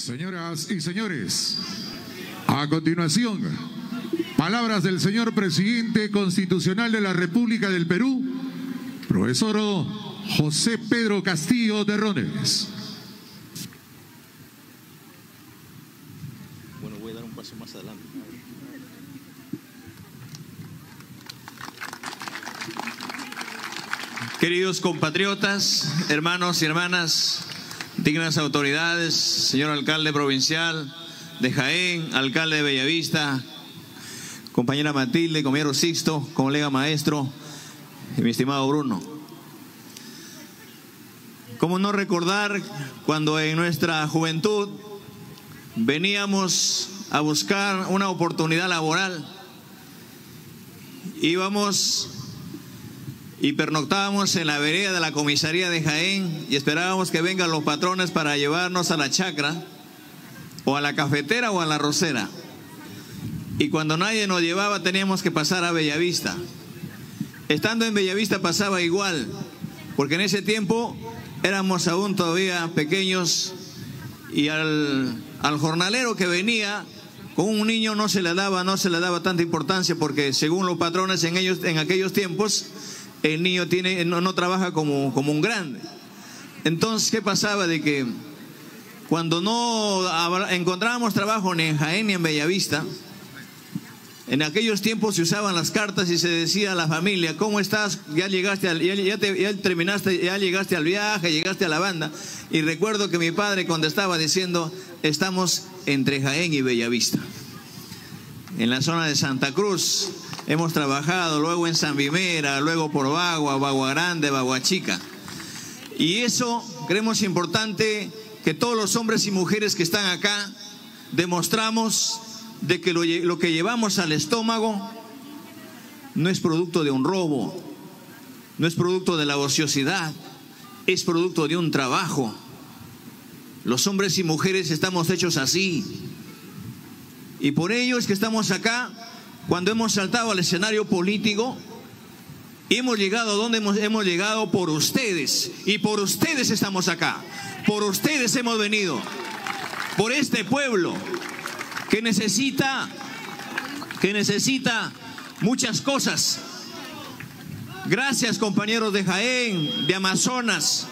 Señoras y señores, a continuación, palabras del señor presidente constitucional de la República del Perú, profesor José Pedro Castillo Terrones. Bueno, voy a dar un paso más adelante. Queridos compatriotas, hermanos y hermanas, dignas autoridades, señor alcalde provincial de Jaén, alcalde de Bellavista, compañera Matilde, compañero Sixto, colega maestro y mi estimado Bruno. ¿Cómo no recordar cuando en nuestra juventud veníamos a buscar una oportunidad laboral? Íbamos y pernoctábamos en la vereda de la comisaría de Jaén y esperábamos que vengan los patrones para llevarnos a la chacra o a la cafetera o a la rosera. Y cuando nadie nos llevaba teníamos que pasar a Bellavista. Estando en Bellavista pasaba igual, porque en ese tiempo éramos aún todavía pequeños y al, al jornalero que venía con un niño no se le daba, no se le daba tanta importancia porque según los patrones en ellos, en aquellos tiempos, el niño tiene, no, no trabaja como, como un grande. Entonces, ¿qué pasaba? De que cuando no encontrábamos trabajo ni en Jaén ni en Bellavista, en aquellos tiempos se usaban las cartas y se decía a la familia, ¿cómo estás? Ya llegaste, al, ya, te, ya, terminaste, ya llegaste al viaje, llegaste a la banda. Y recuerdo que mi padre contestaba diciendo, estamos entre Jaén y Bellavista. En la zona de Santa Cruz hemos trabajado, luego en San Vimera, luego por Bagua, Bagua Grande, Bagua Chica. Y eso creemos importante que todos los hombres y mujeres que están acá demostramos de que lo, lo, que llevamos al estómago no es producto de un robo, no es producto de la ociosidad, es producto de un trabajo. Los hombres y mujeres estamos hechos así. Y por ello es que estamos acá cuando hemos saltado al escenario político. Hemos llegado donde hemos, hemos llegado por ustedes. Y por ustedes estamos acá. Por ustedes hemos venido. Por este pueblo que necesita, que necesita muchas cosas. Gracias compañeros de Jaén, de Amazonas,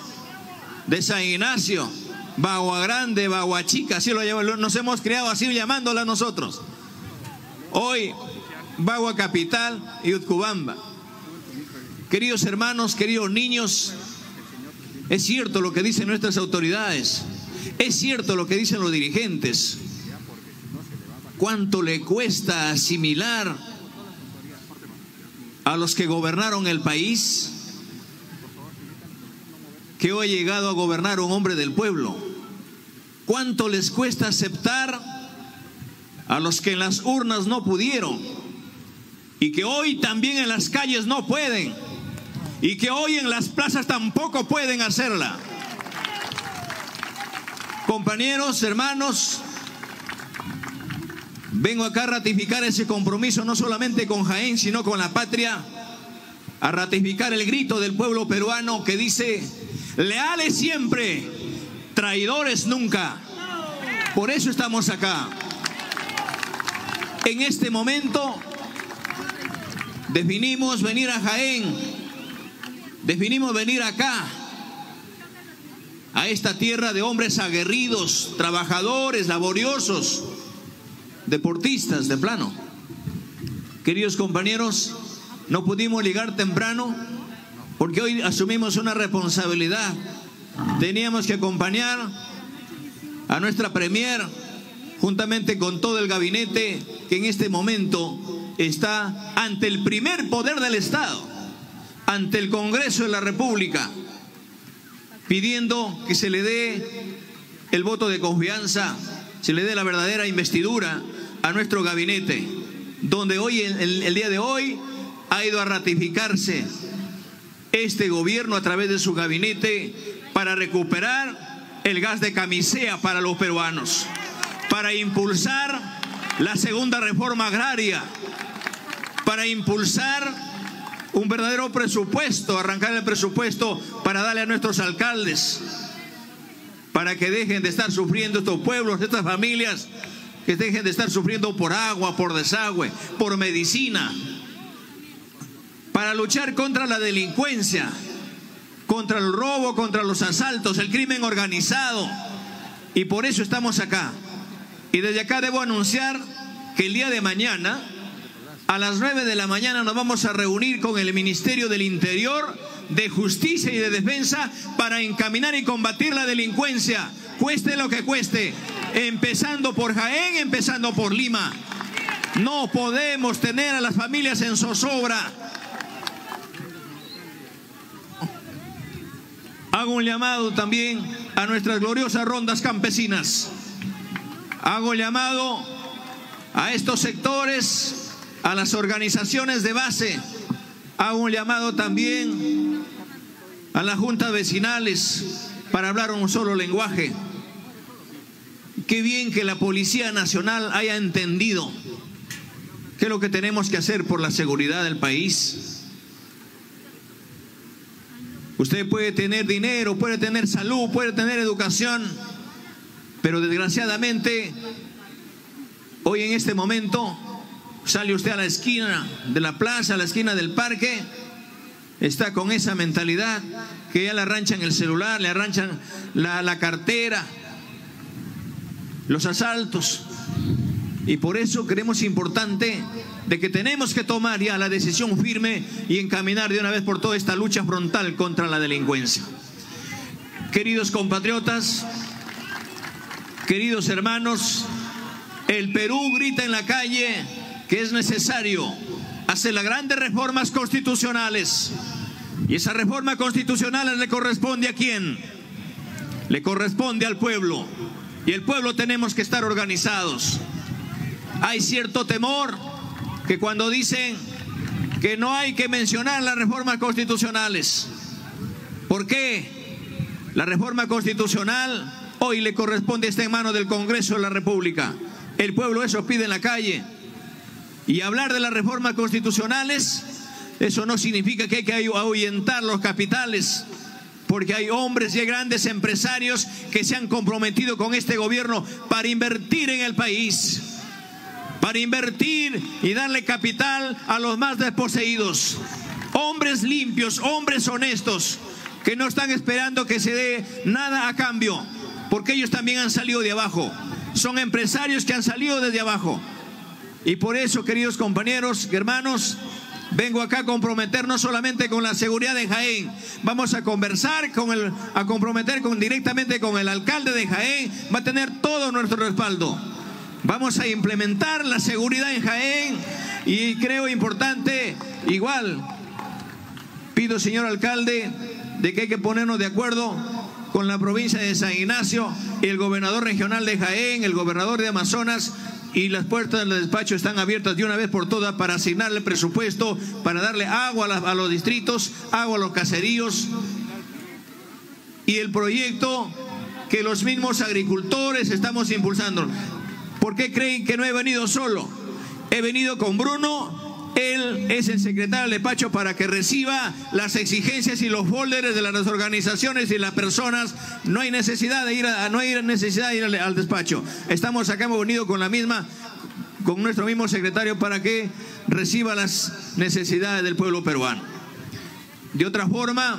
de San Ignacio, Bagua Grande, Bagua Chica, así lo nos hemos creado así llamándola nosotros. Hoy, Bagua Capital y Utcubamba. Queridos hermanos, queridos niños, es cierto lo que dicen nuestras autoridades, es cierto lo que dicen los dirigentes cuánto le cuesta asimilar a los que gobernaron el país, que hoy ha llegado a gobernar un hombre del pueblo. Cuánto les cuesta aceptar a los que en las urnas no pudieron y que hoy también en las calles no pueden y que hoy en las plazas tampoco pueden hacerla. Compañeros, hermanos, Vengo acá a ratificar ese compromiso no solamente con Jaén, sino con la patria, a ratificar el grito del pueblo peruano que dice, leales siempre, traidores nunca. Por eso estamos acá. En este momento definimos venir a Jaén, definimos venir acá, a esta tierra de hombres aguerridos, trabajadores, laboriosos deportistas de plano. Queridos compañeros, no pudimos llegar temprano porque hoy asumimos una responsabilidad. Teníamos que acompañar a nuestra premier juntamente con todo el gabinete que en este momento está ante el primer poder del Estado, ante el Congreso de la República, pidiendo que se le dé el voto de confianza, se le dé la verdadera investidura a nuestro gabinete, donde hoy, el, el día de hoy, ha ido a ratificarse este gobierno a través de su gabinete para recuperar el gas de camisea para los peruanos, para impulsar la segunda reforma agraria, para impulsar un verdadero presupuesto, arrancar el presupuesto para darle a nuestros alcaldes, para que dejen de estar sufriendo estos pueblos, estas familias, que dejen de estar sufriendo por agua, por desagüe, por medicina, para luchar contra la delincuencia, contra el robo, contra los asaltos, el crimen organizado. Y por eso estamos acá. Y desde acá debo anunciar que el día de mañana, a las 9 de la mañana, nos vamos a reunir con el Ministerio del Interior, de Justicia y de Defensa para encaminar y combatir la delincuencia, cueste lo que cueste, empezando por Jaén, empezando por Lima. No podemos tener a las familias en zozobra. Hago un llamado también a nuestras gloriosas rondas campesinas. Hago llamado a estos sectores, a las organizaciones de base. Hago un llamado también a las juntas vecinales para hablar un solo lenguaje. Qué bien que la Policía Nacional haya entendido qué es lo que tenemos que hacer por la seguridad del país. Usted puede tener dinero, puede tener salud, puede tener educación, pero desgraciadamente hoy en este momento sale usted a la esquina de la plaza, a la esquina del parque, está con esa mentalidad que ya le arranchan el celular, le arranchan la, cartera, los asaltos. Y por eso creemos importante de que tenemos que tomar ya la decisión firme y encaminar de una vez por toda esta lucha frontal contra la delincuencia. Queridos compatriotas, queridos hermanos, el Perú grita en la calle que es necesario hacer las grandes reformas constitucionales. Y esa reforma constitucional le corresponde a quién? Le corresponde al pueblo. Y el pueblo tenemos que estar organizados. Hay cierto temor que cuando dicen que no hay que mencionar las reformas constitucionales. ¿Por qué? La reforma constitucional hoy le corresponde estar en manos del Congreso de la República. El pueblo eso pide en la calle. Y hablar de las reformas constitucionales, eso no significa que hay que ahuyentar los capitales, porque hay hombres y grandes empresarios que se han comprometido con este gobierno para invertir en el país para invertir y darle capital a los más desposeídos. Hombres limpios, hombres honestos, que no están esperando que se dé nada a cambio, porque ellos también han salido de abajo. Son empresarios que han salido desde abajo. Y por eso, queridos compañeros, hermanos, vengo acá a comprometer no solamente con la seguridad de Jaén, vamos a conversar con el, a comprometer con, directamente con el alcalde de Jaén, va a tener todo nuestro respaldo. Vamos a implementar la seguridad en Jaén y creo importante, igual, pido señor alcalde, de que hay que ponernos de acuerdo con la provincia de San Ignacio, el gobernador regional de Jaén, el gobernador de Amazonas, y las puertas del despacho están abiertas de una vez por todas para asignarle presupuesto, para darle agua a, los distritos, agua a los caseríos. Y el proyecto que los mismos agricultores estamos impulsando. ¿Por qué creen que no he venido solo? He venido con Bruno. Es el secretario del despacho para que reciba las exigencias y los folders de las organizaciones y las personas. No hay necesidad de ir a, no hay necesidad de ir al, despacho. Estamos acá, hemos venido con la misma, con nuestro mismo secretario para que reciba las necesidades del pueblo peruano. De otra forma,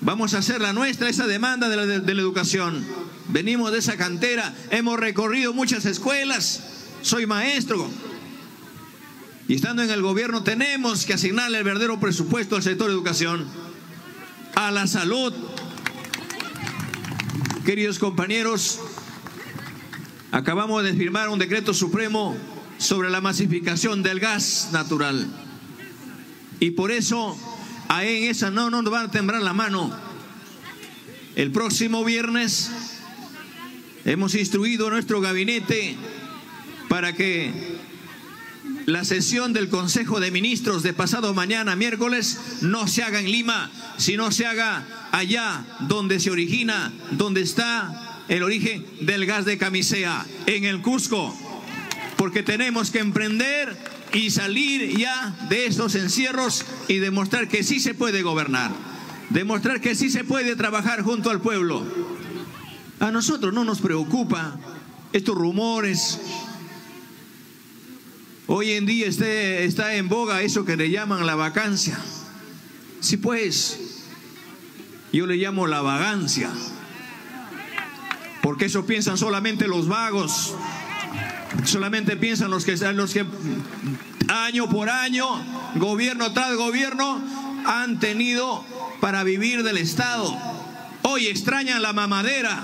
vamos a hacer la nuestra, esa demanda de la educación. Venimos de esa cantera, hemos recorrido muchas escuelas, soy maestro. Y estando en el gobierno tenemos que asignarle el verdadero presupuesto al sector de educación, a la salud. Queridos compañeros, acabamos de firmar un decreto supremo sobre la masificación del gas natural. Y por eso, ahí en esa no, no nos van a temblar la mano. El próximo viernes Hemos instruido a nuestro gabinete para que la sesión del Consejo de Ministros de pasado mañana, miércoles, no se haga en Lima, sino se haga allá donde se origina, donde está el origen del gas de camisea, en el Cusco. Porque tenemos que emprender y salir ya de estos encierros y demostrar que sí se puede gobernar, demostrar que sí se puede trabajar junto al pueblo. A nosotros no nos preocupa estos rumores. Hoy en día este, está en boga eso que le llaman la vacancia. Sí, pues, yo le llamo la vagancia. Porque eso piensan solamente los vagos. Solamente piensan los que, los que año por año, gobierno tras gobierno, han tenido para vivir del Estado. Hoy extrañan la mamadera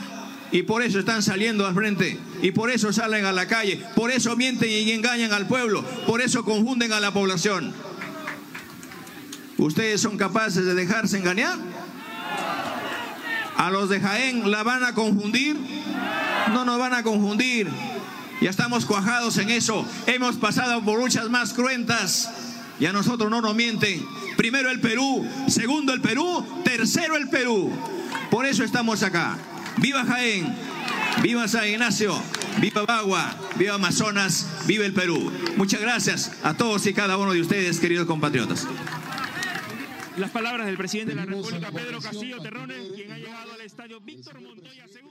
y por eso están saliendo al frente y por eso salen a la calle, por eso mienten y engañan al pueblo, por eso confunden a la población. ¿Ustedes son capaces de dejarse engañar? ¿A los de Jaén la van a confundir? No nos van a confundir. Ya estamos cuajados en eso. Hemos pasado por luchas más cruentas y a nosotros no nos mienten. Primero el Perú, segundo el Perú, tercero el Perú. Por eso estamos acá. Viva Jaén, viva San Ignacio, viva Bagua, viva Amazonas, viva el Perú. Muchas gracias a todos y cada uno de ustedes, queridos compatriotas. Las palabras del presidente de la República, Pedro Castillo Terrones, quien ha llegado al estadio Víctor Montoya ciudad.